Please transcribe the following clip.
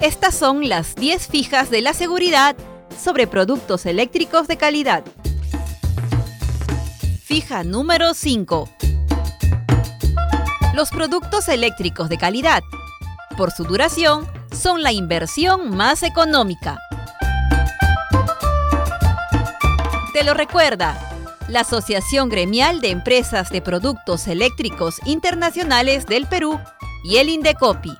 Estas son las 10 fijas de la seguridad sobre productos eléctricos de calidad. Fija número 5. Los productos eléctricos de calidad, por su duración, son la inversión más económica. Te lo recuerda, la Asociación Gremial de Empresas de Productos Eléctricos Internacionales del Perú y el Indecopi.